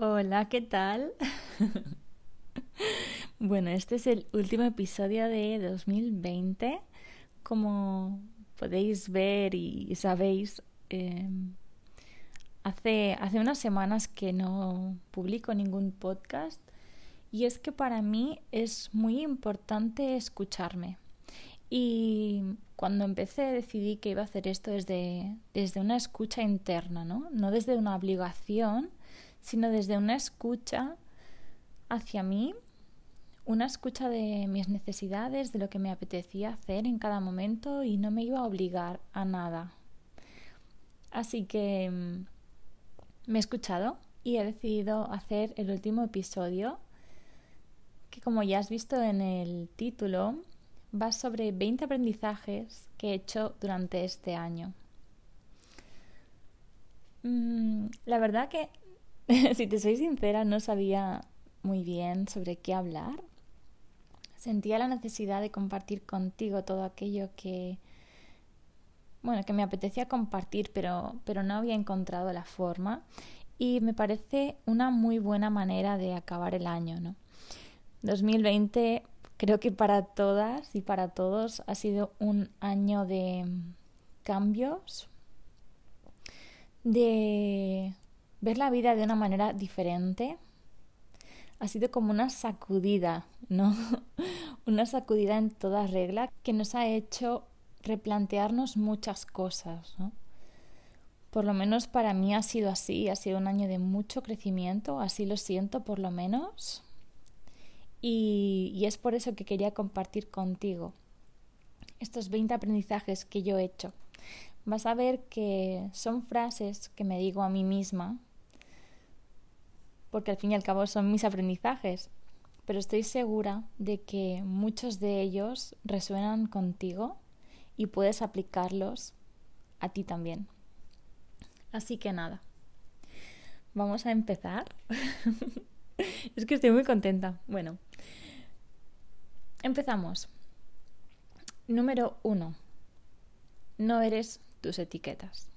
Hola, ¿qué tal? bueno, este es el último episodio de 2020. Como podéis ver y sabéis, em, hace, hace unas semanas que no publico ningún podcast y es que para mí es muy importante escucharme. Y cuando empecé decidí que iba a hacer esto desde, desde una escucha interna, ¿no? No desde una obligación, sino desde una escucha hacia mí, una escucha de mis necesidades, de lo que me apetecía hacer en cada momento y no me iba a obligar a nada. Así que mm, me he escuchado y he decidido hacer el último episodio que como ya has visto en el título va sobre 20 aprendizajes que he hecho durante este año. Mm, la verdad que, si te soy sincera, no sabía muy bien sobre qué hablar. Sentía la necesidad de compartir contigo todo aquello que, bueno, que me apetecía compartir, pero, pero no había encontrado la forma. Y me parece una muy buena manera de acabar el año, ¿no? 2020 creo que para todas y para todos ha sido un año de cambios, de ver la vida de una manera diferente. Ha sido como una sacudida, ¿no? una sacudida en toda regla que nos ha hecho replantearnos muchas cosas, ¿no? Por lo menos para mí ha sido así, ha sido un año de mucho crecimiento, así lo siento por lo menos. Y, es por eso que quería compartir contigo estos 20 aprendizajes que yo he hecho. Vas a ver que son frases que me digo a mí misma, porque al fin y al cabo son mis aprendizajes, pero estoy segura de que muchos de ellos resuenan contigo y puedes aplicarlos a ti también. Así que nada, vamos a empezar. es que estoy muy contenta. Bueno, empezamos. Número uno. No eres tus etiquetas.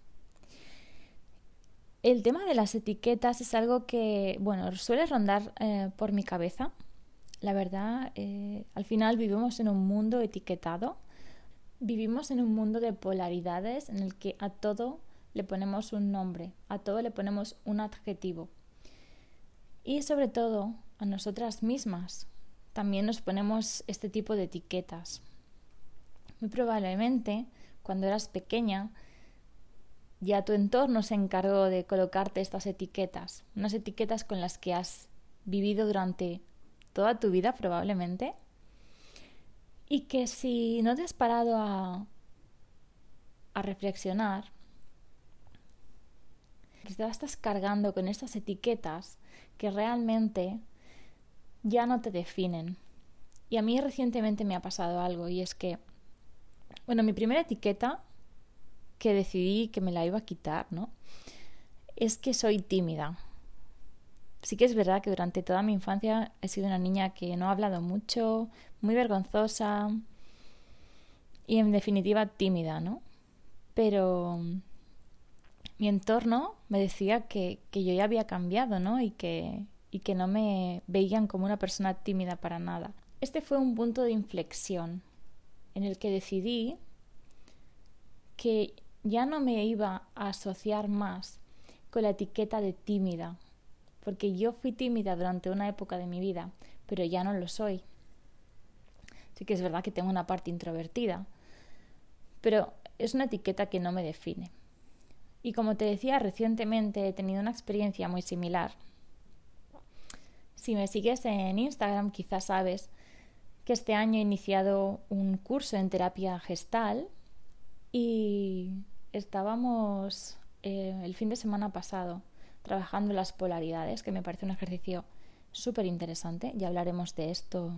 El tema de las etiquetas es algo que, bueno, suele rondar eh, por mi cabeza. La verdad, eh, al final vivimos en un mundo etiquetado. Vivimos en un mundo de polaridades en el que a todo le ponemos un nombre, a todo le ponemos un adjetivo y sobre todo a nosotras mismas. También nos ponemos este tipo de etiquetas. Muy probablemente, cuando eras pequeña, ya tu entorno se encargó de colocarte estas etiquetas, unas etiquetas con las que has vivido durante toda tu vida probablemente, y que si no te has parado a, a reflexionar, que estás cargando con estas etiquetas que realmente ya no te definen. Y a mí recientemente me ha pasado algo y es que, bueno, mi primera etiqueta que decidí que me la iba a quitar, ¿no? Es que soy tímida. Sí que es verdad que durante toda mi infancia he sido una niña que no ha hablado mucho, muy vergonzosa y en definitiva tímida, ¿no? Pero mi entorno me decía que, que yo ya había cambiado, ¿no? Y que, y que no me veían como una persona tímida para nada. Este fue un punto de inflexión en el que decidí que ya no me iba a asociar más con la etiqueta de tímida, porque yo fui tímida durante una época de mi vida, pero ya no lo soy. Sí que es verdad que tengo una parte introvertida, pero es una etiqueta que no me define. Y como te decía, recientemente he tenido una experiencia muy similar. Si me sigues en Instagram, quizás sabes que este año he iniciado un curso en terapia gestal y estábamos eh, el fin de semana pasado trabajando las polaridades, que me parece un ejercicio súper interesante. Ya hablaremos de esto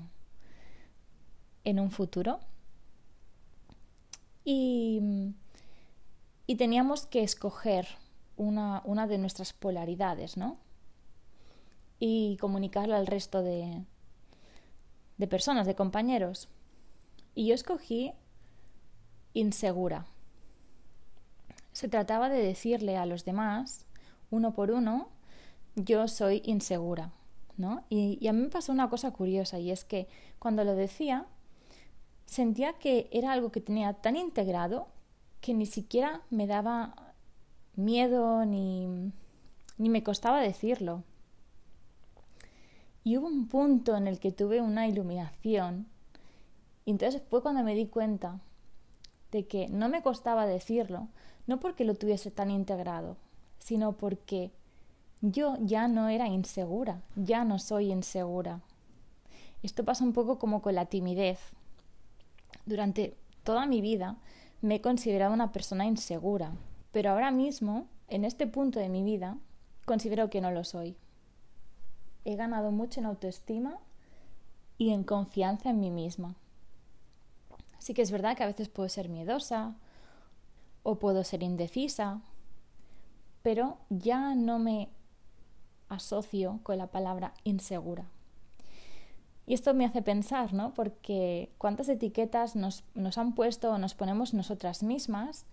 en un futuro. Y y teníamos que escoger una, una de nuestras polaridades, ¿no? Y comunicarla al resto de, de personas, de compañeros. Y yo escogí insegura. Se trataba de decirle a los demás, uno por uno, yo soy insegura, ¿no? Y, a mí me pasó una cosa curiosa y es que cuando lo decía sentía que era algo que tenía tan integrado que ni siquiera me daba miedo ni, ni me costaba decirlo. Y hubo un punto en el que tuve una iluminación y entonces fue cuando me di cuenta de que no me costaba decirlo, no porque lo tuviese tan integrado, sino porque yo ya no era insegura, ya no soy insegura. Esto pasa un poco como con la timidez. Durante toda mi vida me he considerado una persona insegura, pero ahora mismo, en este punto de mi vida, considero que no lo soy. He ganado mucho en autoestima y en confianza en mí misma. Sí que es verdad que a veces puedo ser miedosa o puedo ser indecisa, pero ya no me asocio con la palabra insegura. Y esto me hace pensar, ¿no? Porque cuántas etiquetas nos, nos han puesto o nos ponemos nosotras mismas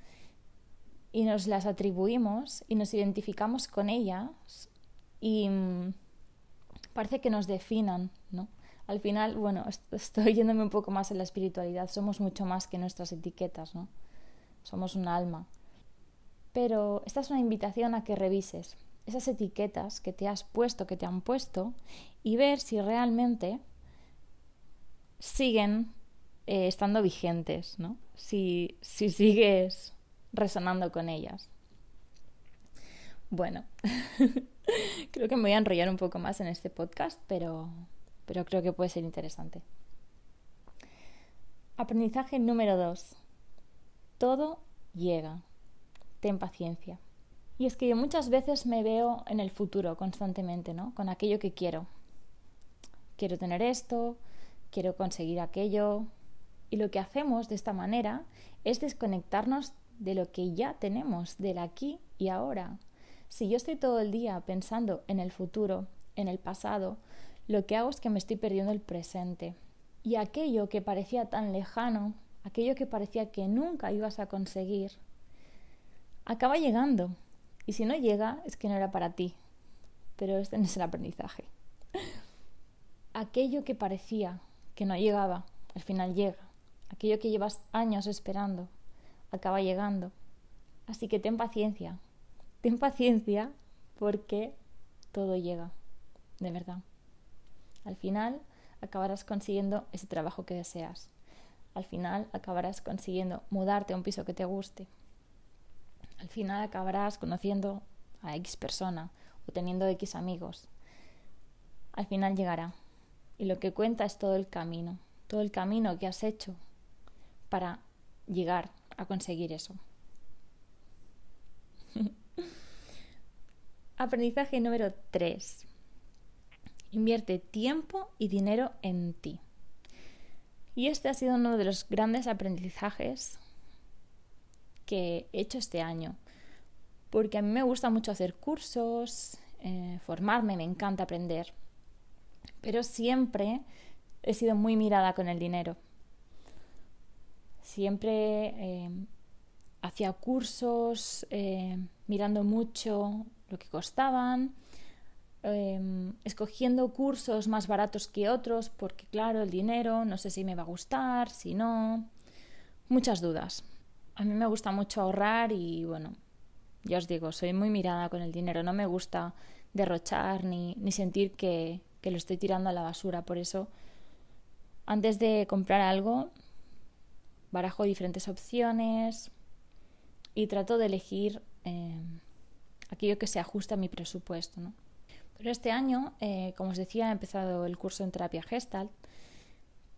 y nos las atribuimos y nos identificamos con ellas y mm, parece que nos definan, ¿no? Al final, bueno, estoy yéndome un poco más en la espiritualidad, somos mucho más que nuestras etiquetas, ¿no? Somos un alma. Pero esta es una invitación a que revises esas etiquetas que te has puesto, que te han puesto, y ver si realmente siguen eh, estando vigentes, ¿no? Si, si sigues resonando con ellas. Bueno, creo que me voy a enrollar un poco más en este podcast, pero, pero creo que puede ser interesante. Aprendizaje número dos. Todo llega. Ten paciencia. Y es que yo muchas veces me veo en el futuro constantemente, ¿no? Con aquello que quiero. Quiero tener esto, quiero conseguir aquello. Y lo que hacemos de esta manera es desconectarnos de lo que ya tenemos, del aquí y ahora. Si yo estoy todo el día pensando en el futuro, en el pasado, lo que hago es que me estoy perdiendo el presente. Y aquello que parecía tan lejano, aquello que parecía que nunca ibas a conseguir, acaba llegando. Y si no llega, es que no era para ti. Pero este no es el aprendizaje. Aquello que parecía que no llegaba, al final llega. Aquello que llevas años esperando, acaba llegando. Así que ten paciencia, ten paciencia porque todo llega, de verdad. Al final acabarás consiguiendo ese trabajo que deseas. Al final acabarás consiguiendo mudarte a un piso que te guste. Al final acabarás conociendo a X persona o teniendo X amigos. Al final llegará. Y lo que cuenta es todo el camino, todo el camino que has hecho para llegar a conseguir eso. Aprendizaje número 3. Invierte tiempo y dinero en ti. Y este ha sido uno de los grandes aprendizajes que he hecho este año. Porque a mí me gusta mucho hacer cursos, eh, formarme, me encanta aprender. Pero siempre he sido muy mirada con el dinero siempre eh, hacía cursos eh, mirando mucho lo que costaban, eh, escogiendo cursos más baratos que otros, porque claro, el dinero, no sé si me va a gustar, si no, muchas dudas. A mí me gusta mucho ahorrar y bueno, ya os digo, soy muy mirada con el dinero, no me gusta derrochar ni, ni sentir que, que lo estoy tirando a la basura, por eso antes de comprar algo barajo diferentes opciones y trato de elegir eh, aquello que se ajusta a mi presupuesto. ¿no? Pero este año, eh, como os decía, he empezado el curso en terapia Gestalt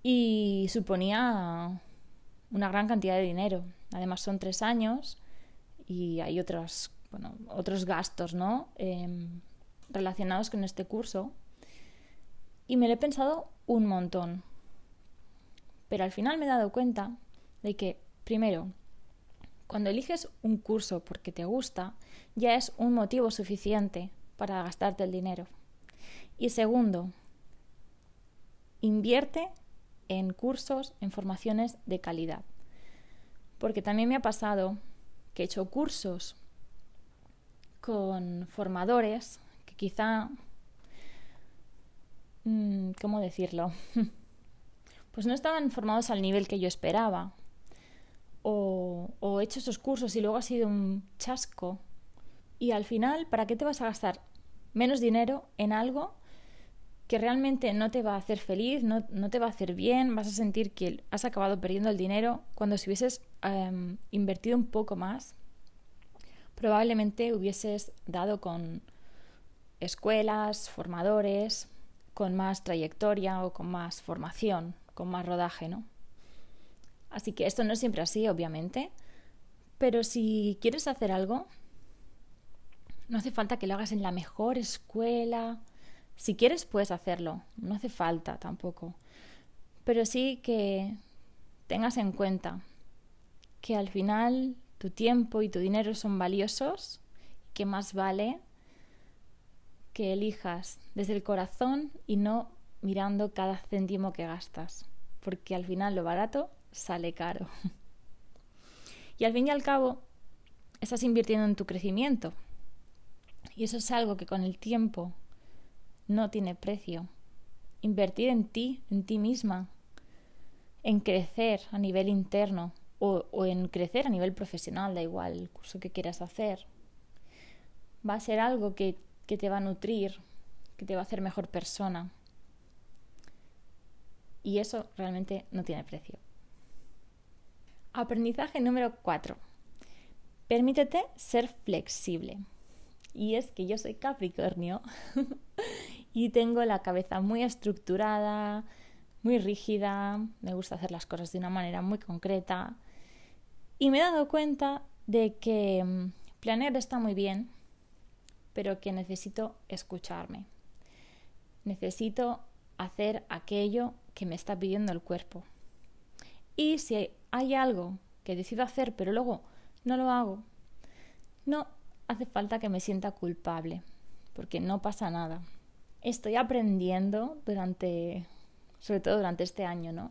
y suponía una gran cantidad de dinero. Además son tres años y hay otros, bueno, otros gastos ¿no? Em, relacionados con este curso. Y me lo he pensado un montón. Pero al final me he dado cuenta de que, primero, cuando eliges un curso porque te gusta, ya es un motivo suficiente para gastarte el dinero. Y segundo, invierte en cursos, en formaciones de calidad. Porque también me ha pasado que he hecho cursos con formadores que quizá... Mm, ¿Cómo decirlo? pues no estaban formados al nivel que yo esperaba. O, o he hecho esos cursos y luego ha sido un chasco. Y al final, ¿para qué te vas a gastar menos dinero en algo que realmente no te va a hacer feliz, no, te va a hacer bien, vas a sentir que has acabado perdiendo el dinero cuando si hubieses em, invertido un poco más, probablemente hubieses dado con escuelas, formadores, con más trayectoria o con más formación, con más rodaje, ¿no? Así que esto no es siempre así, obviamente, pero si quieres hacer algo, no hace falta que lo hagas en la mejor escuela, si quieres, puedes hacerlo, no hace falta tampoco. Pero sí que tengas en cuenta que al final tu tiempo y tu dinero son valiosos, que más vale que elijas desde el corazón y no mirando cada céntimo que gastas, porque al final lo barato sale caro. Y al fin y al cabo, estás invirtiendo en tu crecimiento. Y eso es algo que con el tiempo no tiene precio. Invertir en ti, en ti misma, en crecer a nivel interno o, en crecer a nivel profesional, da igual el curso que quieras hacer, va a ser algo que, que te va a nutrir, que te va a hacer mejor persona. Y eso realmente no tiene precio. Aprendizaje número 4. Permítete ser flexible. Y es que yo soy Capricornio y tengo la cabeza muy estructurada, muy rígida, me gusta hacer las cosas de una manera muy concreta y me he dado cuenta de que mm, planear está muy bien, pero que necesito escucharme. Necesito hacer aquello que me está pidiendo el cuerpo. Y si hay algo que decido hacer pero luego no lo hago, no hace falta que me sienta culpable, porque no pasa nada estoy aprendiendo durante, sobre todo durante este año, ¿no?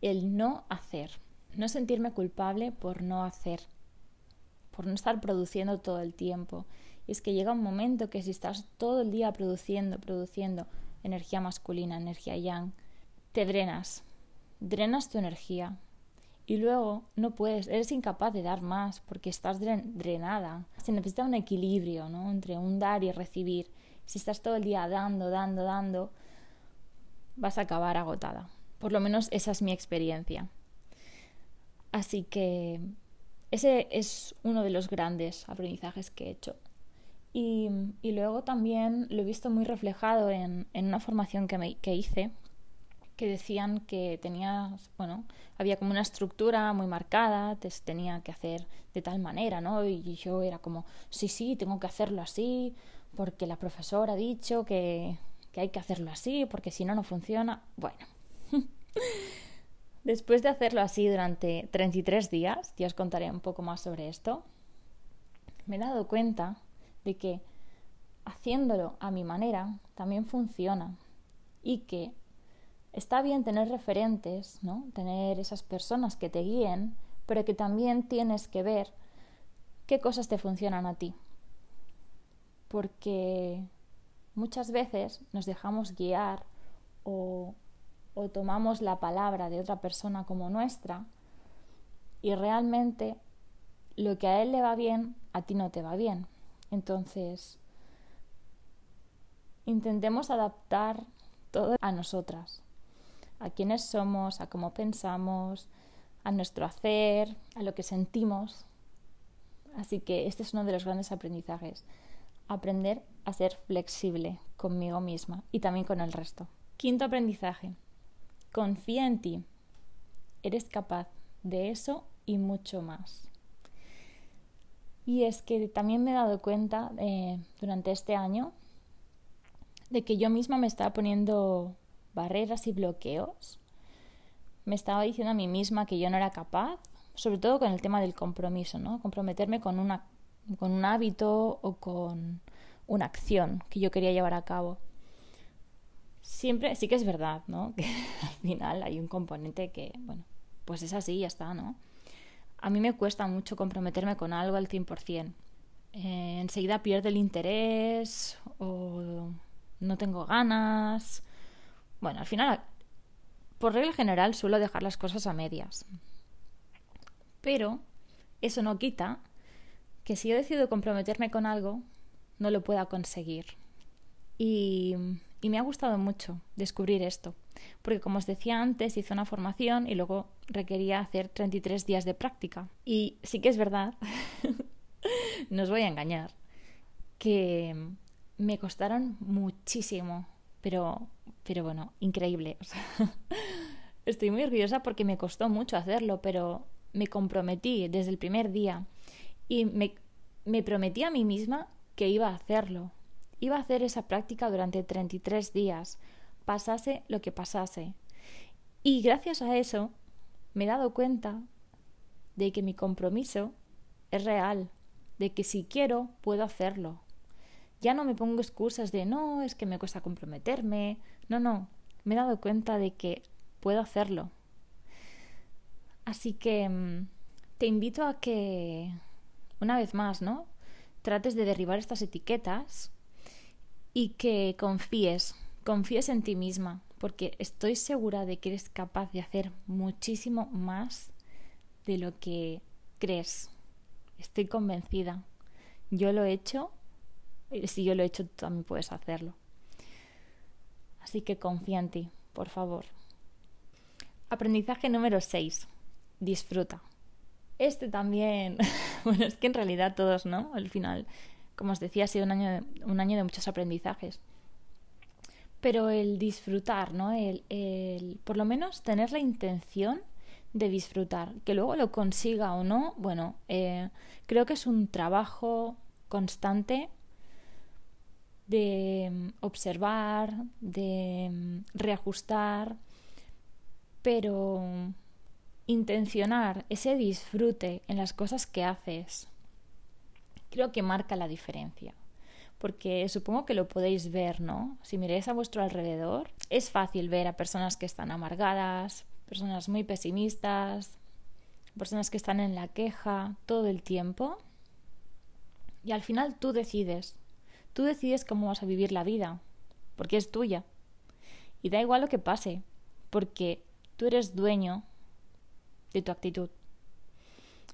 El no hacer. No sentirme culpable por no hacer, por no estar produciendo todo el tiempo. Y es que llega un momento que si estás todo el día produciendo, produciendo energía masculina, energía yang, te drenas, drenas tu energía. Y luego no puedes, eres incapaz de dar más porque estás drenada. Se necesita un equilibrio ¿no? entre un dar y recibir. Si estás todo el día dando, dando, dando, vas a acabar agotada. Por lo menos esa es mi experiencia. Así que ese es uno de los grandes aprendizajes que he hecho. Y, luego también lo he visto muy reflejado en, una formación que, me, que hice, que decían que tenía, bueno, había como una estructura muy marcada, te, tenía que hacer de tal manera, ¿no? Y yo era como, sí, sí, tengo que hacerlo así, porque la profesora ha dicho que, que hay que hacerlo así, porque si no, no funciona. Bueno, después de hacerlo así durante 33 días, ya os contaré un poco más sobre esto, me he dado cuenta de que haciéndolo a mi manera también funciona y que está bien tener referentes, ¿no? Tener esas personas que te guíen, pero que también tienes que ver qué cosas te funcionan a ti porque muchas veces nos dejamos guiar o, tomamos la palabra de otra persona como nuestra y realmente lo que a él le va bien, a ti no te va bien. Entonces, intentemos adaptar todo a nosotras, a quienes somos, a cómo pensamos, a nuestro hacer, a lo que sentimos. Así que este es uno de los grandes aprendizajes aprender a ser flexible conmigo misma y también con el resto. Quinto aprendizaje. Confía en ti. Eres capaz de eso y mucho más. Y es que también me he dado cuenta eh, durante este año de que yo misma me estaba poniendo barreras y bloqueos. Me estaba diciendo a mí misma que yo no era capaz, sobre todo con el tema del compromiso, ¿no? Comprometerme con una con un hábito o con una acción que yo quería llevar a cabo. Siempre, sí que es verdad, ¿no? Que al final hay un componente que, bueno, pues es así, ya está, ¿no? A mí me cuesta mucho comprometerme con algo al 100%, eh, enseguida pierde el interés o no tengo ganas. Bueno, al final, por regla general, suelo dejar las cosas a medias. Pero eso no quita que si yo decido comprometerme con algo, no lo pueda conseguir. Y, y, me ha gustado mucho descubrir esto, porque como os decía antes, hice una formación y luego requería hacer 33 días de práctica. Y sí que es verdad, no os voy a engañar, que me costaron muchísimo, pero, pero bueno, increíble. estoy muy orgullosa porque me costó mucho hacerlo, pero me comprometí desde el primer día y me, me prometí a mí misma que iba a hacerlo. Iba a hacer esa práctica durante 33 días, pasase lo que pasase. Y gracias a eso me he dado cuenta de que mi compromiso es real, de que si quiero puedo hacerlo. Ya no me pongo excusas de no, es que me cuesta comprometerme. No, no, me he dado cuenta de que puedo hacerlo. Así que mm, te invito a que, una vez más, ¿no? Trates de derribar estas etiquetas y que confíes, confíes en ti misma, porque estoy segura de que eres capaz de hacer muchísimo más de lo que crees. Estoy convencida. Yo lo he hecho si yo lo he hecho, tú también puedes hacerlo. Así que confía en ti, por favor. Aprendizaje número 6. Disfruta. Este también, bueno, es que en realidad todos, ¿no? Al final, como os decía, ha sido un año de, un año de muchos aprendizajes. Pero el disfrutar, ¿no? El, el, por lo menos tener la intención de disfrutar. Que luego lo consiga o no, bueno, eh, creo que es un trabajo constante de mm, observar, de mm, reajustar, pero intencionar ese disfrute en las cosas que haces, creo que marca la diferencia. Porque supongo que lo podéis ver, ¿no? Si miráis a vuestro alrededor, es fácil ver a personas que están amargadas, personas muy pesimistas, personas que están en la queja todo el tiempo. Y al final tú decides Tú decides cómo vas a vivir la vida, porque es tuya. Y da igual lo que pase, porque tú eres dueño de tu actitud.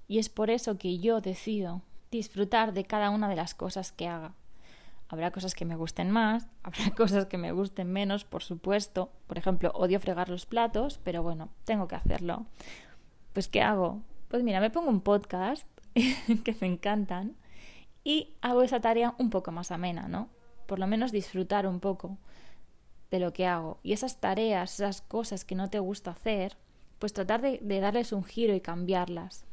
Y es por eso que yo decido disfrutar de cada una de las cosas que haga. Habrá cosas que me gusten más, habrá cosas que me gusten menos, por supuesto. Por ejemplo, odio fregar los platos, pero bueno, tengo que hacerlo. Pues ¿qué hago? Pues mira, me pongo un podcast que me encantan y hago esa tarea un poco más amena, ¿no? Por lo menos disfrutar un poco de lo que hago. Y esas tareas, esas cosas que no te gusta hacer, pues tratar de, darles un giro y cambiarlas.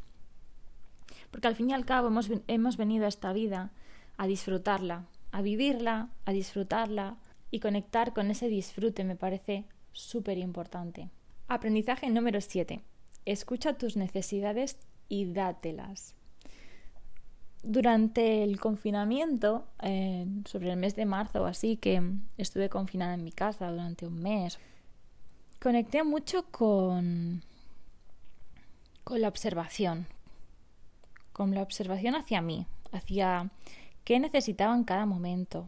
Porque al fin y al cabo hemos, hemos venido a esta vida a disfrutarla, a vivirla, a disfrutarla y conectar con ese disfrute me parece súper importante. Aprendizaje número 7. Escucha tus necesidades y dátelas. Durante el confinamiento, sobre el mes de marzo o así, que estuve confinada en mi casa durante un mes, conecté mucho con, con la observación, con la observación hacia mí, hacia qué necesitaba en cada momento.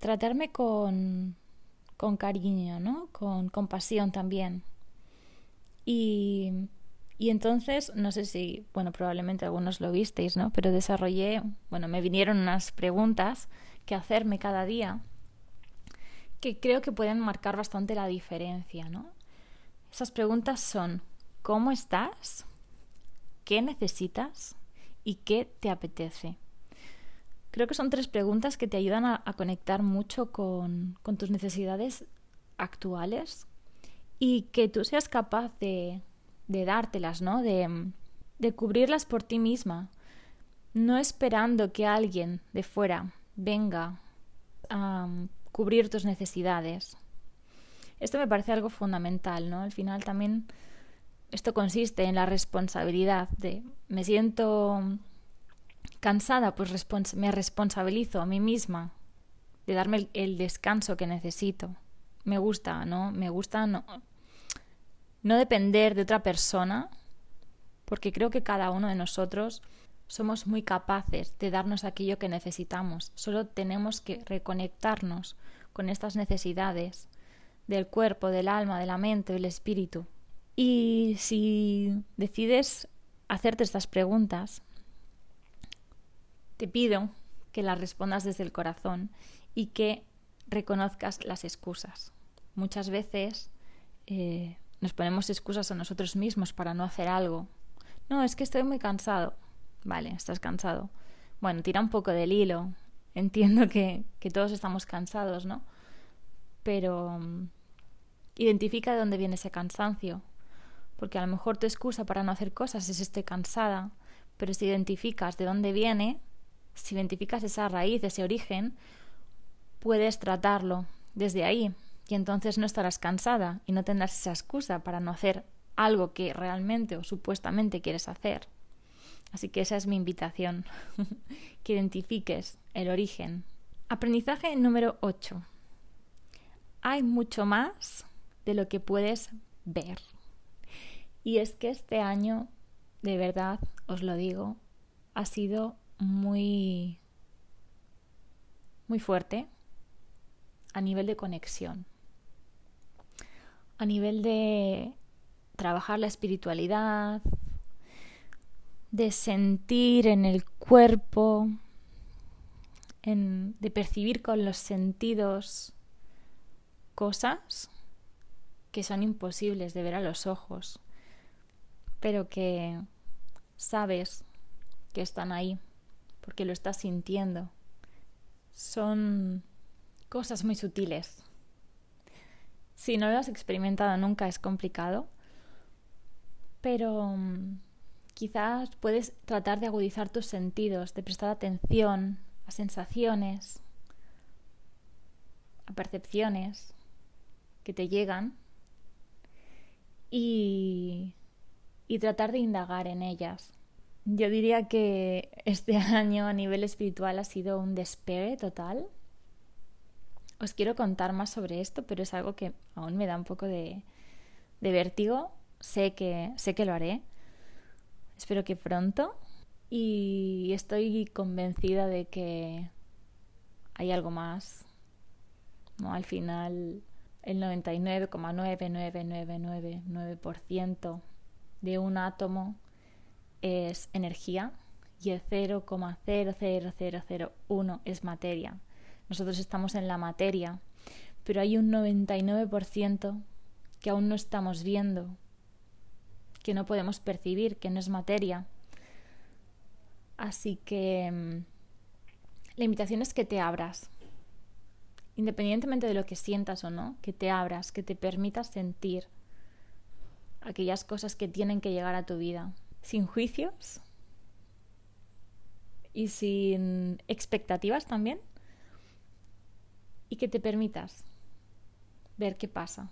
Tratarme con, con cariño, ¿no? Con compasión también. Y y entonces, no sé si, bueno, probablemente algunos lo visteis, ¿no? Pero desarrollé, bueno, me vinieron unas preguntas que hacerme cada día que creo que pueden marcar bastante la diferencia, ¿no? Esas preguntas son, ¿cómo estás? ¿Qué necesitas? ¿Y qué te apetece? Creo que son tres preguntas que te ayudan a, conectar mucho con, con tus necesidades actuales y que tú seas capaz de, de dártelas, ¿no? De, de cubrirlas por ti misma, no esperando que alguien de fuera venga a cubrir tus necesidades. Esto me parece algo fundamental, ¿no? Al final también esto consiste en la responsabilidad de me siento cansada, pues me responsabilizo a mí misma de darme el, el, descanso que necesito. Me gusta, ¿no? Me gusta no, no depender de otra persona, porque creo que cada uno de nosotros somos muy capaces de darnos aquello que necesitamos. Solo tenemos que reconectarnos con estas necesidades del cuerpo, del alma, de la mente, del espíritu. Y si decides hacerte estas preguntas, te pido que las respondas desde el corazón y que reconozcas las excusas. Muchas veces eh, nos ponemos excusas a nosotros mismos para no hacer algo. No, es que estoy muy cansado. Vale, estás cansado. Bueno, tira un poco del hilo. Entiendo que, que todos estamos cansados, ¿no? Pero um, identifica de dónde viene ese cansancio. Porque a lo mejor tu excusa para no hacer cosas es estoy cansada, pero si identificas de dónde viene, si identificas esa raíz, ese origen, puedes tratarlo desde ahí y entonces no estarás cansada y no tendrás esa excusa para no hacer algo que realmente o supuestamente quieres hacer. Así que esa es mi invitación, que identifiques el origen. Aprendizaje número 8. Hay mucho más de lo que puedes ver. Y es que este año, de verdad, os lo digo, ha sido muy muy fuerte a nivel de conexión, a nivel de trabajar la espiritualidad, de sentir en el cuerpo, de percibir con los sentidos cosas que son imposibles de ver a los ojos, pero que sabes que están ahí, porque lo estás sintiendo. Son cosas muy sutiles. Si no lo has experimentado nunca es complicado, pero mm, quizás puedes tratar de agudizar tus sentidos, de prestar atención a sensaciones, a percepciones que te llegan y, y tratar de indagar en ellas. Yo diría que este año a nivel espiritual ha sido un despegue total os quiero contar más sobre esto, pero es algo que aún me da un poco de, vértigo. Sé que, sé que lo haré. Espero que pronto. Y estoy convencida de que hay algo más. ¿no? Al final, el 99,99999% de un átomo es energía y el 0,00001 es materia. Nosotros estamos en la materia, pero hay un 99% que aún no estamos viendo, que no podemos percibir, que no es materia. Así que mm, la invitación es que te abras, independientemente de lo que sientas o no, que te abras, que te permitas sentir aquellas cosas que tienen que llegar a tu vida, sin juicios y sin expectativas también, y que te permitas ver qué pasa,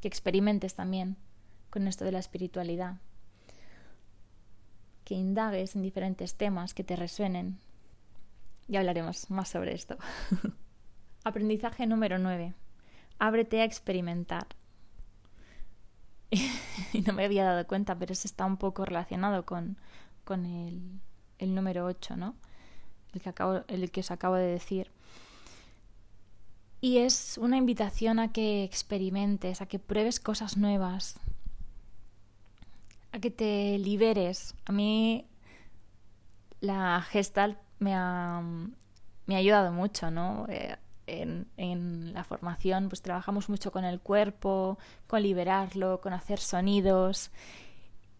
que experimentes también con esto de la espiritualidad, que indagues en diferentes temas que te resuenen. Ya hablaremos más sobre esto. Aprendizaje número 9. Ábrete a experimentar. y no me había dado cuenta, pero eso está un poco relacionado con, con el, el número 8, ¿no? El que, acabo, el que os acabo de decir. Y es una invitación a que experimentes, a que pruebes cosas nuevas, a que te liberes. A mí la gestal me ha, me ha ayudado mucho, ¿no? Eh, en, en, la formación pues trabajamos mucho con el cuerpo, con liberarlo, con hacer sonidos.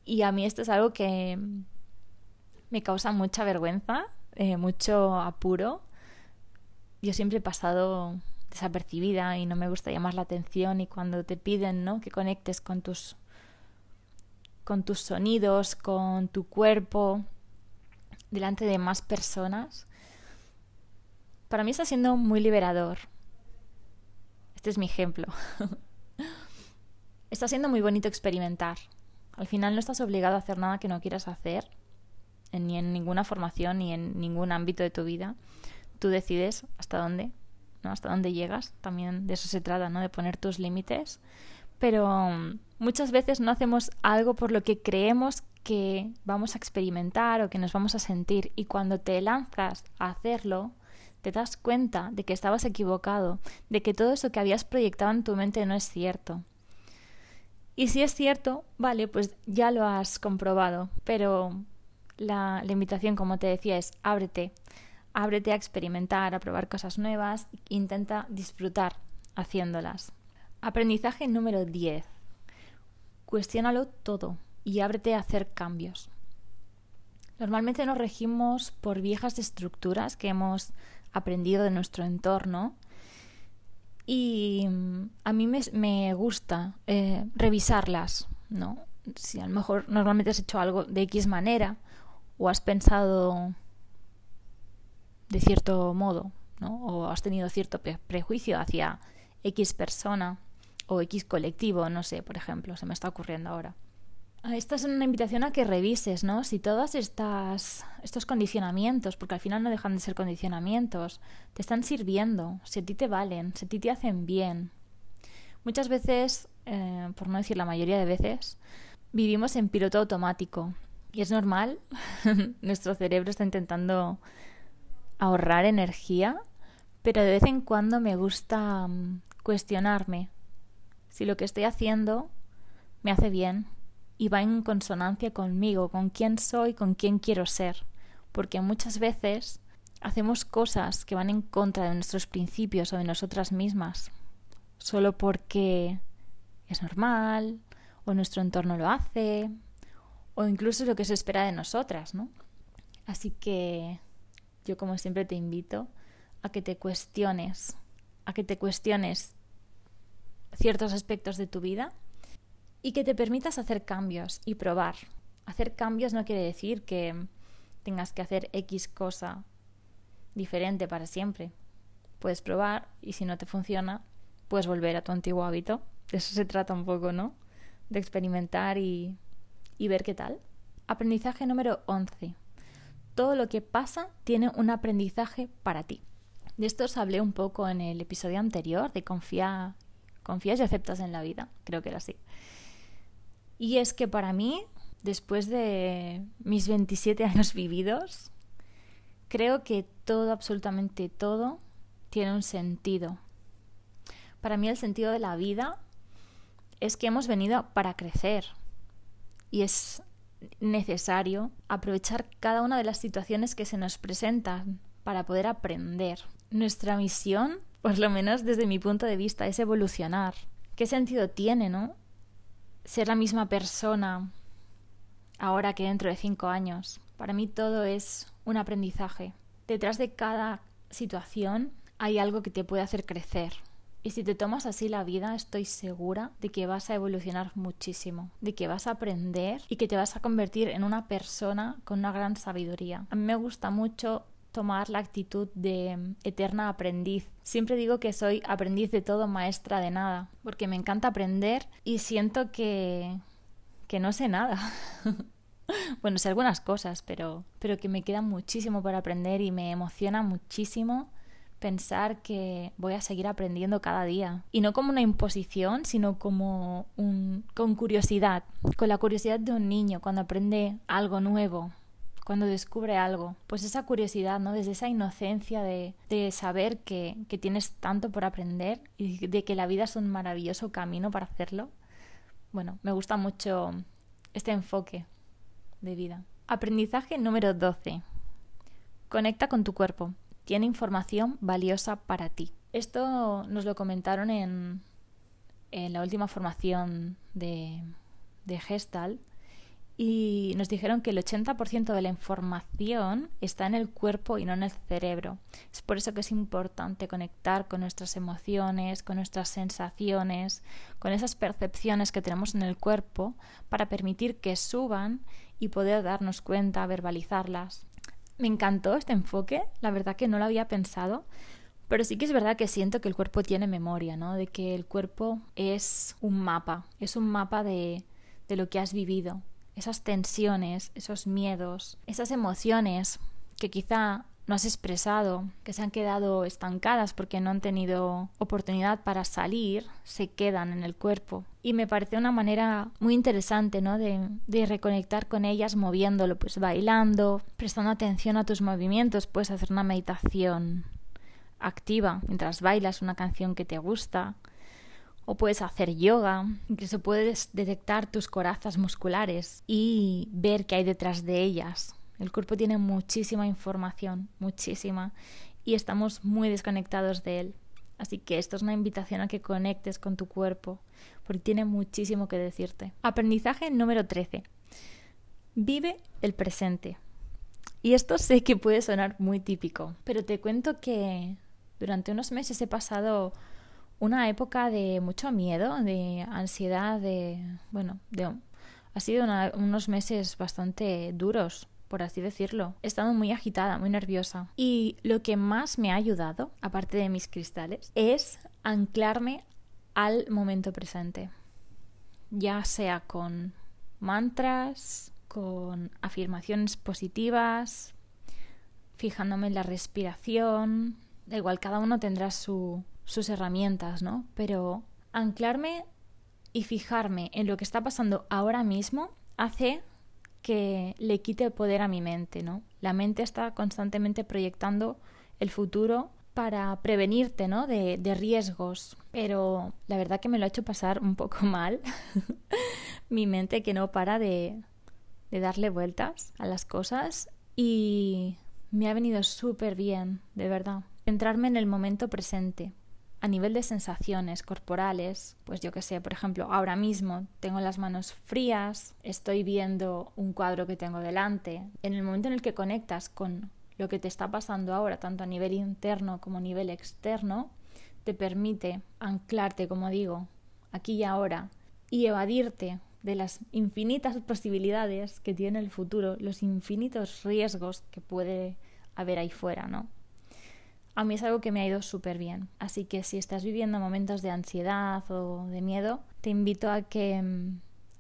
Y a mí esto es algo que me causa mucha vergüenza, eh, mucho apuro. Yo siempre he pasado desapercibida y no me gusta llamar la atención y cuando te piden ¿no? que conectes con tus con tus sonidos, con tu cuerpo, delante de más personas, para mí está siendo muy liberador. Este es mi ejemplo. está siendo muy bonito experimentar. Al final no estás obligado a hacer nada que no quieras hacer, ni en ninguna formación, ni en ningún ámbito de tu vida. Tú decides hasta dónde hasta dónde llegas, también de eso se trata, ¿no? De poner tus límites, pero mm, muchas veces no hacemos algo por lo que creemos que vamos a experimentar o que nos vamos a sentir. Y cuando te lanzas a hacerlo, te das cuenta de que estabas equivocado, de que todo eso que habías proyectado en tu mente no es cierto. Y si es cierto, vale, pues ya lo has comprobado, pero la, la invitación, como te decía, es ábrete, ábrete a experimentar, a probar cosas nuevas, intenta disfrutar haciéndolas. Aprendizaje número 10. Cuestiónalo todo y ábrete a hacer cambios. Normalmente nos regimos por viejas estructuras que hemos aprendido de nuestro entorno y mm, a mí me, gusta eh, revisarlas, ¿no? Si a lo mejor normalmente has hecho algo de X manera o has pensado de cierto modo, ¿no? O has tenido cierto prejuicio hacia X persona o X colectivo, no sé, por ejemplo, se me está ocurriendo ahora. Ah, esta es una invitación a que revises, ¿no? Si todas estas estos condicionamientos, porque al final no dejan de ser condicionamientos, te están sirviendo, si a ti te valen, si a ti te hacen bien. Muchas veces, eh, por no decir la mayoría de veces, vivimos en piloto automático y es normal. Nuestro cerebro está intentando ahorrar energía, pero de vez en cuando me gusta mm, cuestionarme si lo que estoy haciendo me hace bien y va en consonancia conmigo, con quién soy, con quién quiero ser. Porque muchas veces hacemos cosas que van en contra de nuestros principios o de nosotras mismas, solo porque es normal, o nuestro entorno lo hace, o incluso lo que se espera de nosotras, ¿no? Así que yo como siempre te invito a que te cuestiones, a que te cuestiones ciertos aspectos de tu vida y que te permitas hacer cambios y probar. Hacer cambios no quiere decir que tengas que hacer X cosa diferente para siempre. Puedes probar y si no te funciona, puedes volver a tu antiguo hábito. De eso se trata un poco, ¿no? De experimentar y, y ver qué tal. Aprendizaje número 11. Todo lo que pasa tiene un aprendizaje para ti. De esto os hablé un poco en el episodio anterior de confía, confías y aceptas en la vida. Creo que era así. Y es que para mí, después de mis 27 años vividos, creo que todo, absolutamente todo, tiene un sentido. Para mí el sentido de la vida es que hemos venido para crecer y es necesario aprovechar cada una de las situaciones que se nos presentan para poder aprender. Nuestra misión, por lo menos desde mi punto de vista, es evolucionar. ¿Qué sentido tiene, no? ser la misma persona ahora que dentro de cinco años. Para mí todo es un aprendizaje. Detrás de cada situación hay algo que te puede hacer crecer. Y si te tomas así la vida, estoy segura de que vas a evolucionar muchísimo, de que vas a aprender y que te vas a convertir en una persona con una gran sabiduría. A mí me gusta mucho tomar la actitud de mm, eterna aprendiz. Siempre digo que soy aprendiz de todo, maestra de nada, porque me encanta aprender y siento que que no sé nada. bueno, sé algunas cosas, pero pero que me queda muchísimo por aprender y me emociona muchísimo pensar que voy a seguir aprendiendo cada día. Y no como una imposición, sino como un, con curiosidad, con la curiosidad de un niño cuando aprende algo nuevo, cuando descubre algo, pues esa curiosidad, ¿no? Desde esa inocencia de, de saber que, que, tienes tanto por aprender y de que la vida es un maravilloso camino para hacerlo. Bueno, me gusta mucho este enfoque de vida. Aprendizaje número 12. Conecta con tu cuerpo. Tiene información valiosa para ti. Esto nos lo comentaron en, la última formación de, de Gestalt y nos dijeron que el 80% de la información está en el cuerpo y no en el cerebro. Es por eso que es importante conectar con nuestras emociones, con nuestras sensaciones, con esas percepciones que tenemos en el cuerpo para permitir que suban y poder darnos cuenta, verbalizarlas. Me encantó este enfoque, la verdad que no lo había pensado, pero sí que es verdad que siento que el cuerpo tiene memoria, ¿no? De que el cuerpo es un mapa, es un mapa de, de lo que has vivido, esas tensiones, esos miedos, esas emociones que quizá no has expresado, que se han quedado estancadas porque no han tenido oportunidad para salir, se quedan en el cuerpo. Y me parece una manera muy interesante, ¿no? De, de reconectar con ellas moviéndolo, pues bailando, prestando atención a tus movimientos, puedes hacer una meditación activa mientras bailas una canción que te gusta, o puedes hacer yoga, incluso puedes detectar tus corazas musculares y ver qué hay detrás de ellas. El cuerpo tiene muchísima información, muchísima, y estamos muy desconectados de él. Así que esto es una invitación a que conectes con tu cuerpo, porque tiene muchísimo que decirte. Aprendizaje número 13. Vive el presente. Y esto sé que puede sonar muy típico, pero te cuento que durante unos meses he pasado una época de mucho miedo, de ansiedad, de... bueno, de... Ha sido unos meses bastante duros, por así decirlo. He estado muy agitada, muy nerviosa. Y lo que más me ha ayudado, aparte de mis cristales, es anclarme al momento presente. Ya sea con mantras, con afirmaciones positivas, fijándome en la respiración. Da igual, cada uno tendrá su, sus herramientas, ¿no? Pero anclarme y fijarme en lo que está pasando ahora mismo hace que le quite poder a mi mente, ¿no? La mente está constantemente proyectando el futuro para prevenirte, ¿no? De, de riesgos. Pero la verdad que me lo ha hecho pasar un poco mal. mi mente que no para de, de darle vueltas a las cosas y me ha venido súper bien, de verdad. Centrarme en el momento presente, a nivel de sensaciones corporales, pues yo que sé, por ejemplo, ahora mismo tengo las manos frías, estoy viendo un cuadro que tengo delante. En el momento en el que conectas con lo que te está pasando ahora, tanto a nivel interno como a nivel externo, te permite anclarte, como digo, aquí y ahora y evadirte de las infinitas posibilidades que tiene el futuro, los infinitos riesgos que puede haber ahí fuera, ¿no? A mí es algo que me ha ido súper bien. Así que si estás viviendo momentos de ansiedad o de miedo, te invito a que,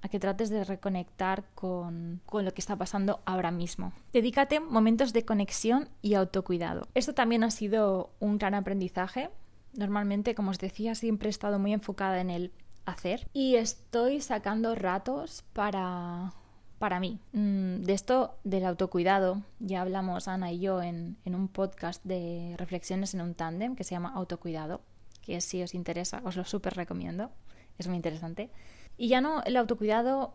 a que trates de reconectar con, con lo que está pasando ahora mismo. Dedícate momentos de conexión y autocuidado. Esto también ha sido un gran aprendizaje. Normalmente, como os decía, siempre he estado muy enfocada en el hacer y estoy sacando ratos para para mí. Mm, de esto del autocuidado ya hablamos Ana y yo en, un podcast de reflexiones en un tándem que se llama Autocuidado, que si os interesa os lo súper recomiendo, es muy interesante. Y ya no, el autocuidado,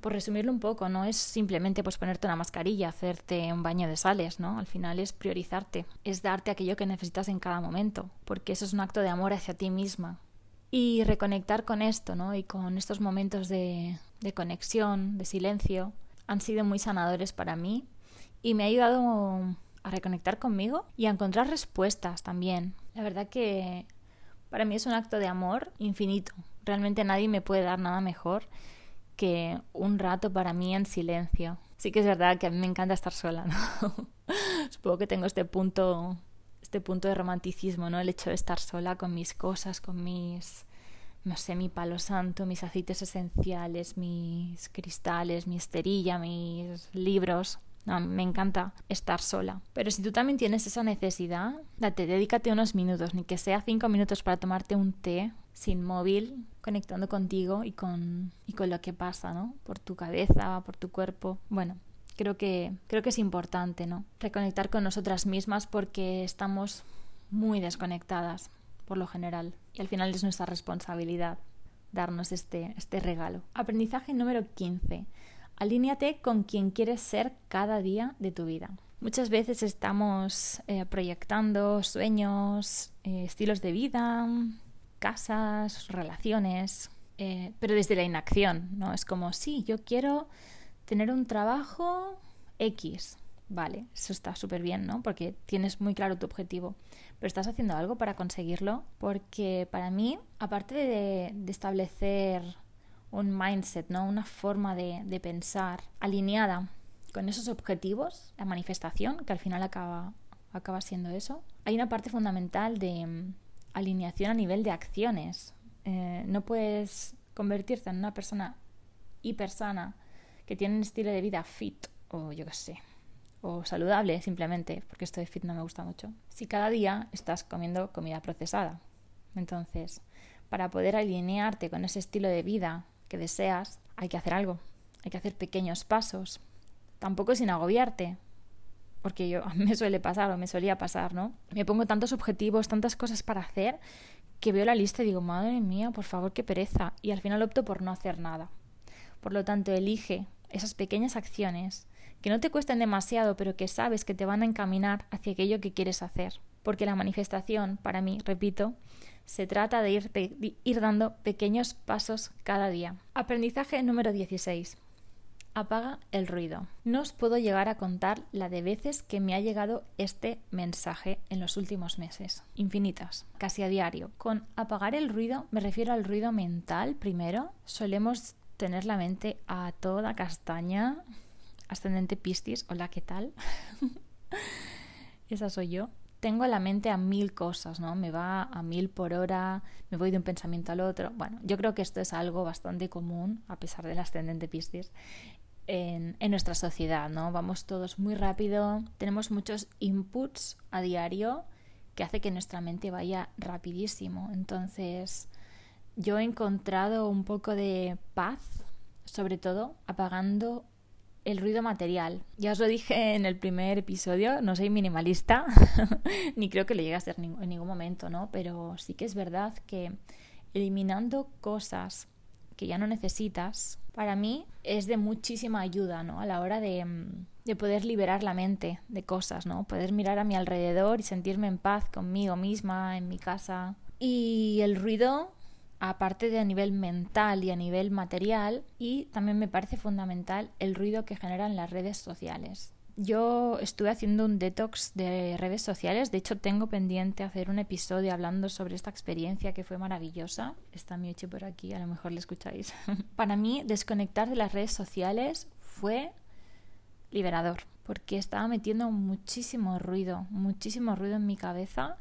por resumirlo un poco, no es simplemente pues ponerte una mascarilla, hacerte un baño de sales, ¿no? Al final es priorizarte, es darte aquello que necesitas en cada momento, porque eso es un acto de amor hacia ti misma. Y reconectar con esto, ¿no? Y con estos momentos de, de conexión, de silencio, han sido muy sanadores para mí y me ha ayudado a reconectar conmigo y a encontrar respuestas también. La verdad que para mí es un acto de amor infinito. Realmente nadie me puede dar nada mejor que un rato para mí en silencio. Sí que es verdad que a mí me encanta estar sola, ¿no? Supongo que tengo este punto este punto de romanticismo, ¿no? El hecho de estar sola con mis cosas, con mis no sé, mi palo santo, mis aceites esenciales, mis cristales, mi esterilla, mis libros. me encanta estar sola. Pero si tú también tienes esa necesidad, date, dedícate unos minutos, ni que sea cinco minutos para tomarte un té sin móvil, conectando contigo y con, y con lo que pasa, ¿no? Por tu cabeza, por tu cuerpo. Bueno, creo que, creo que es importante, ¿no? Reconectar con nosotras mismas porque estamos muy desconectadas por lo general. Y al final es nuestra responsabilidad darnos este, este regalo. Aprendizaje número 15. Alíñate con quien quieres ser cada día de tu vida. Muchas veces estamos eh, proyectando sueños, eh, estilos de vida, casas, relaciones, eh, pero desde la inacción, ¿no? Es como, sí, yo quiero tener un trabajo X, Vale, eso está súper bien, ¿no? Porque tienes muy claro tu objetivo. Pero estás haciendo algo para conseguirlo. Porque para mí, aparte de, establecer un mindset, ¿no? Una forma de, pensar alineada con esos objetivos, la manifestación, que al final acaba, acaba siendo eso, hay una parte fundamental de mm, alineación a nivel de acciones. Eh, no puedes convertirte en una persona hipersana que tiene un estilo de vida fit o yo qué sé, o saludable simplemente, porque esto de fit no me gusta mucho, si cada día estás comiendo comida procesada. Entonces, para poder alinearte con ese estilo de vida que deseas, hay que hacer algo, hay que hacer pequeños pasos, tampoco sin agobiarte, porque yo me suele pasar o me solía pasar, ¿no? Me pongo tantos objetivos, tantas cosas para hacer que veo la lista y digo, madre mía, por favor, qué pereza, y al final opto por no hacer nada. Por lo tanto, elige esas pequeñas acciones que no te cuesten demasiado, pero que sabes que te van a encaminar hacia aquello que quieres hacer. Porque la manifestación, para mí, repito, se trata de ir, ir dando pequeños pasos cada día. Aprendizaje número 16. Apaga el ruido. No os puedo llegar a contar la de veces que me ha llegado este mensaje en los últimos meses. Infinitas, casi a diario. Con apagar el ruido me refiero al ruido mental primero. Solemos tener la mente a toda castaña. Ascendente Piscis, hola, ¿qué tal? Esa soy yo. Tengo la mente a mil cosas, ¿no? Me va a mil por hora, me voy de un pensamiento al otro. Bueno, yo creo que esto es algo bastante común, a pesar del ascendente Piscis, en, en, nuestra sociedad, ¿no? Vamos todos muy rápido, tenemos muchos inputs a diario que hace que nuestra mente vaya rapidísimo. Entonces, yo he encontrado un poco de paz, sobre todo apagando el ruido material. Ya os lo dije en el primer episodio, no soy minimalista, ni creo que lo llegue a ser en ningún momento, ¿no? Pero sí que es verdad que eliminando cosas que ya no necesitas, para mí es de muchísima ayuda, ¿no? A la hora de, de poder liberar la mente de cosas, ¿no? Poder mirar a mi alrededor y sentirme en paz conmigo misma, en mi casa. Y el ruido aparte de a nivel mental y a nivel material, y también me parece fundamental el ruido que generan las redes sociales. Yo estuve haciendo un detox de redes sociales, de hecho tengo pendiente hacer un episodio hablando sobre esta experiencia que fue maravillosa. Está mi hecho por aquí, a lo mejor le escucháis. Para mí, desconectar de las redes sociales fue liberador, porque estaba metiendo muchísimo ruido, muchísimo ruido en mi cabeza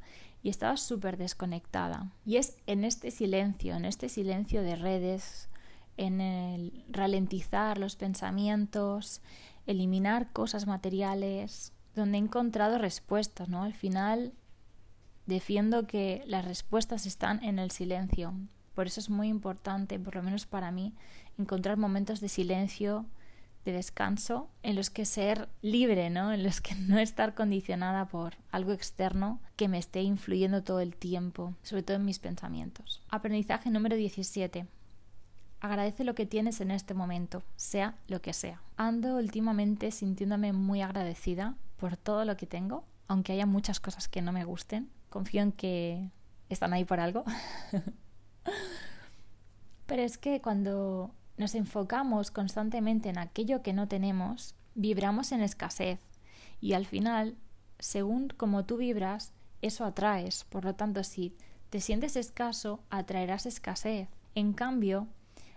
estaba súper desconectada. Y es en este silencio, en este silencio de redes, en el ralentizar los pensamientos, eliminar cosas materiales, donde he encontrado respuestas, ¿no? Al final defiendo que las respuestas están en el silencio. Por eso es muy importante, por lo menos para mí, encontrar momentos de silencio de descanso en los que ser libre, ¿no? En los que no estar condicionada por algo externo que me esté influyendo todo el tiempo, sobre todo en mis pensamientos. Aprendizaje número 17. Agradece lo que tienes en este momento, sea lo que sea. Ando últimamente sintiéndome muy agradecida por todo lo que tengo, aunque haya muchas cosas que no me gusten. Confío en que están ahí por algo. Pero es que cuando nos enfocamos constantemente en aquello que no tenemos, vibramos en escasez y al final, según como tú vibras, eso atraes. Por lo tanto, si te sientes escaso, atraerás escasez. En cambio,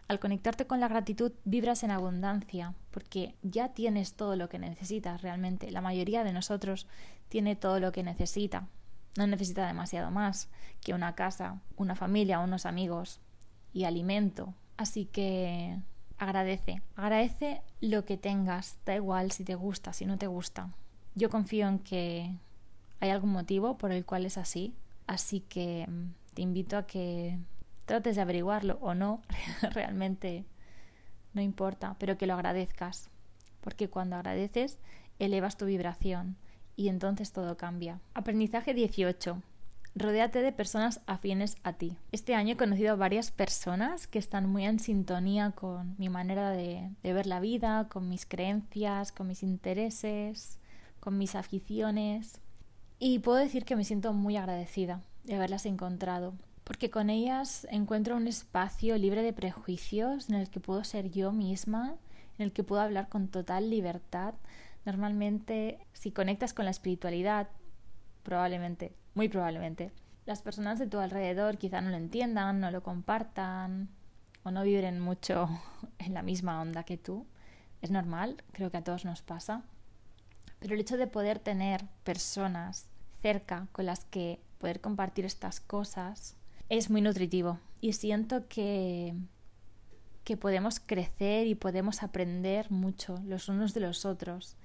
al conectarte con la gratitud, vibras en abundancia, porque ya tienes todo lo que necesitas realmente. La mayoría de nosotros tiene todo lo que necesita. No necesita demasiado más que una casa, una familia, unos amigos y alimento, Así que agradece, agradece lo que tengas, da igual si te gusta, si no te gusta. Yo confío en que hay algún motivo por el cual es así, así que mm, te invito a que trates de averiguarlo o no, realmente no importa, pero que lo agradezcas, porque cuando agradeces elevas tu vibración y entonces todo cambia. Aprendizaje 18. Rodéate de personas afines a ti. Este año he conocido a varias personas que están muy en sintonía con mi manera de, ver la vida, con mis creencias, con mis intereses, con mis aficiones. Y puedo decir que me siento muy agradecida de haberlas encontrado, porque con ellas encuentro un espacio libre de prejuicios en el que puedo ser yo misma, en el que puedo hablar con total libertad. Normalmente, si conectas con la espiritualidad, probablemente muy probablemente. Las personas de tu alrededor quizá no lo entiendan, no lo compartan o no vibren mucho en la misma onda que tú. Es normal, creo que a todos nos pasa. Pero el hecho de poder tener personas cerca con las que poder compartir estas cosas es muy nutritivo y siento que que podemos crecer y podemos aprender mucho los unos de los otros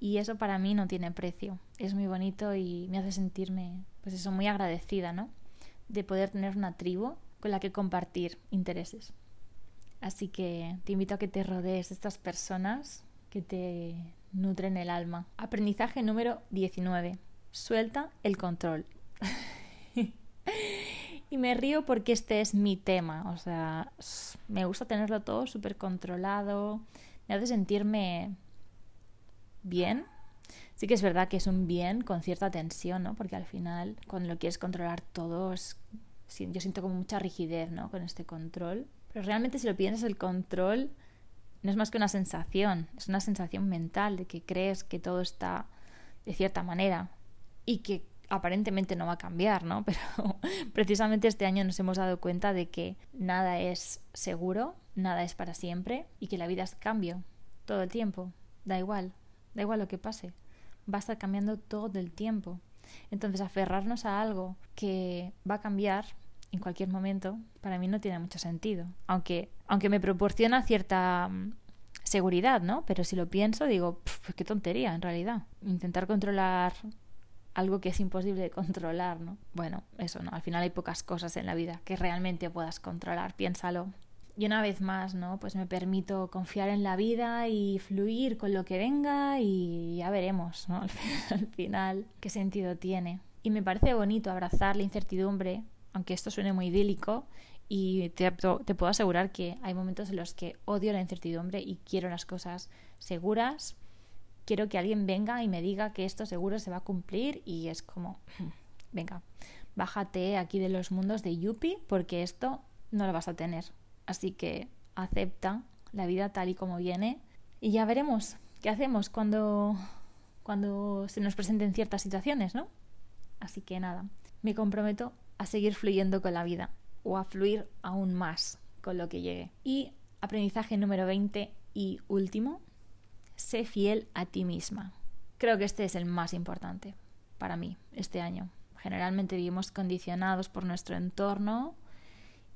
Y eso para mí no tiene precio. Es muy bonito y me hace sentirme, pues eso, muy agradecida, ¿no? De poder tener una tribu con la que compartir intereses. Así que te invito a que te rodees de estas personas que te nutren el alma. Aprendizaje número 19. Suelta el control. y me río porque este es mi tema. O sea, me gusta tenerlo todo súper controlado. Me hace sentirme bien. Sí que es verdad que es un bien con cierta tensión, ¿no? Porque al final, cuando lo quieres controlar todo, yo siento como mucha rigidez, ¿no? Con este control. Pero realmente si lo piensas, el control no es más que una sensación, es una sensación mental de que crees que todo está de cierta manera y que aparentemente no va a cambiar, ¿no? Pero precisamente este año nos hemos dado cuenta de que nada es seguro, nada es para siempre y que la vida es cambio todo el tiempo, da igual, da igual lo que pase, va a estar cambiando todo el tiempo. Entonces aferrarnos a algo que va a cambiar en cualquier momento, para mí no tiene mucho sentido. Aunque, aunque me proporciona cierta mm, seguridad, ¿no? Pero si lo pienso, digo, pues qué tontería en realidad. Intentar controlar algo que es imposible de controlar, ¿no? Bueno, eso, ¿no? Al final hay pocas cosas en la vida que realmente puedas controlar, piénsalo. Y una vez más, ¿no? Pues me permito confiar en la vida y fluir con lo que venga y ya veremos, ¿no? Al final, qué sentido tiene. Y me parece bonito abrazar la incertidumbre aunque esto suene muy idílico, y te, te, puedo asegurar que hay momentos en los que odio la incertidumbre y quiero las cosas seguras. Quiero que alguien venga y me diga que esto seguro se va a cumplir y es como, venga, bájate aquí de los mundos de Yuppie porque esto no lo vas a tener. Así que acepta la vida tal y como viene y ya veremos qué hacemos cuando, cuando se nos presenten ciertas situaciones, ¿no? Así que nada, me comprometo a seguir fluyendo con la vida o a fluir aún más con lo que llegue. Y aprendizaje número 20 y último, sé fiel a ti misma. Creo que este es el más importante para mí este año. Generalmente vivimos condicionados por nuestro entorno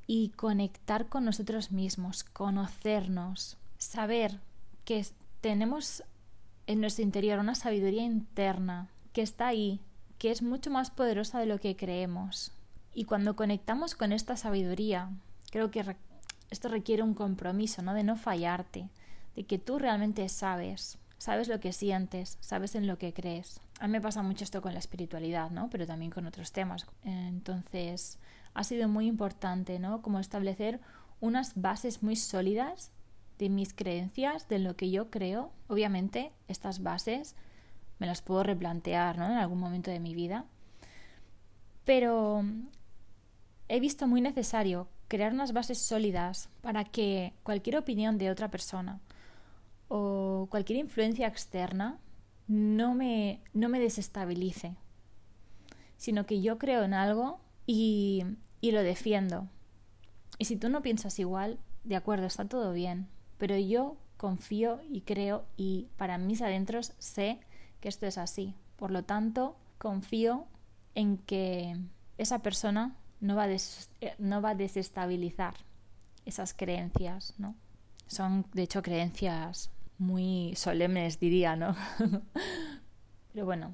y conectar con nosotros mismos, conocernos, saber que tenemos en nuestro interior una sabiduría interna que está ahí, que es mucho más poderosa de lo que creemos, y cuando conectamos con esta sabiduría, creo que esto requiere un compromiso, ¿no? De no fallarte, de que tú realmente sabes, sabes lo que sientes, sabes en lo que crees. A mí me pasa mucho esto con la espiritualidad, ¿no? Pero también con otros temas. Entonces, ha sido muy importante, ¿no? Como establecer unas bases muy sólidas de mis creencias, de lo que yo creo. Obviamente, estas bases me las puedo replantear, ¿no? En algún momento de mi vida. Pero he visto muy necesario crear unas bases sólidas para que cualquier opinión de otra persona o cualquier influencia externa no me, no me desestabilice, sino que yo creo en algo y, y lo defiendo. Y si tú no piensas igual, de acuerdo, está todo bien, pero yo confío y creo y para mis adentros sé que esto es así. Por lo tanto, confío en que esa persona no va, a eh, no va a desestabilizar esas creencias, ¿no? Son, de hecho, creencias muy solemnes, diría, ¿no? Pero bueno,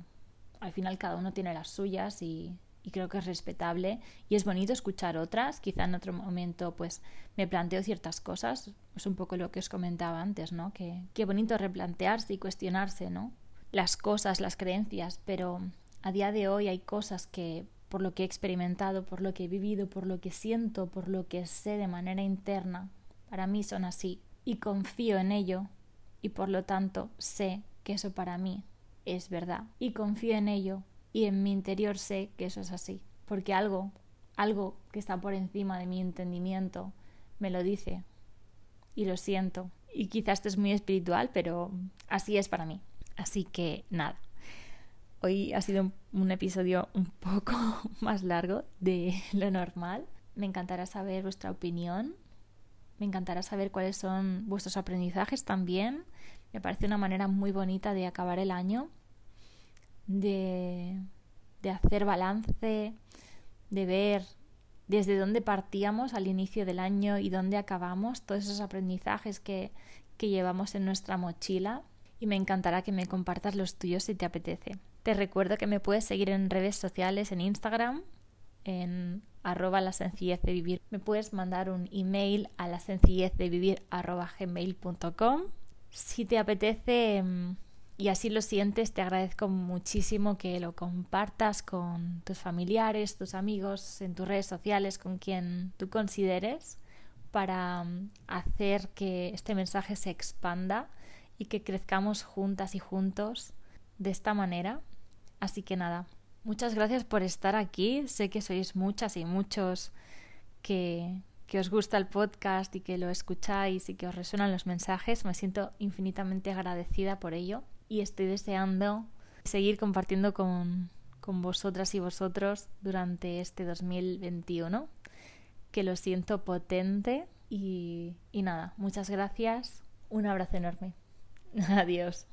al final cada uno tiene las suyas y, y, creo que es respetable y es bonito escuchar otras. Quizá en otro momento pues me planteo ciertas cosas. Es un poco lo que os comentaba antes, ¿no? Que qué bonito replantearse y cuestionarse, ¿no? Las cosas, las creencias, pero a día de hoy hay cosas que por lo que he experimentado, por lo que he vivido, por lo que siento, por lo que sé de manera interna. Para mí son así y confío en ello y por lo tanto sé que eso para mí es verdad y confío en ello y en mi interior sé que eso es así porque algo, algo que está por encima de mi entendimiento me lo dice y lo siento y quizás esto es muy espiritual pero así es para mí así que nada Hoy ha sido un, episodio un poco más largo de lo normal. Me encantará saber vuestra opinión. Me encantará saber cuáles son vuestros aprendizajes también. Me parece una manera muy bonita de acabar el año, de, de hacer balance, de ver desde dónde partíamos al inicio del año y dónde acabamos, todos esos aprendizajes que, que llevamos en nuestra mochila y me encantará que me compartas los tuyos si te apetece. Te recuerdo que me puedes seguir en redes sociales, en Instagram, en arroba la sencillez de vivir. Me puedes mandar un email a la sencillez de vivir arroba gmail.com. Si te apetece mm, y así lo sientes, te agradezco muchísimo que lo compartas con tus familiares, tus amigos, en tus redes sociales, con quien tú consideres, para mm, hacer que este mensaje se expanda y que crezcamos juntas y juntos de esta manera. Así que nada, muchas gracias por estar aquí. Sé que sois muchas y muchos que, que os gusta el podcast y que lo escucháis y que os resuenan los mensajes. Me siento infinitamente agradecida por ello y estoy deseando seguir compartiendo con, con vosotras y vosotros durante este 2021, que lo siento potente y, y nada, muchas gracias, un abrazo enorme. Adiós.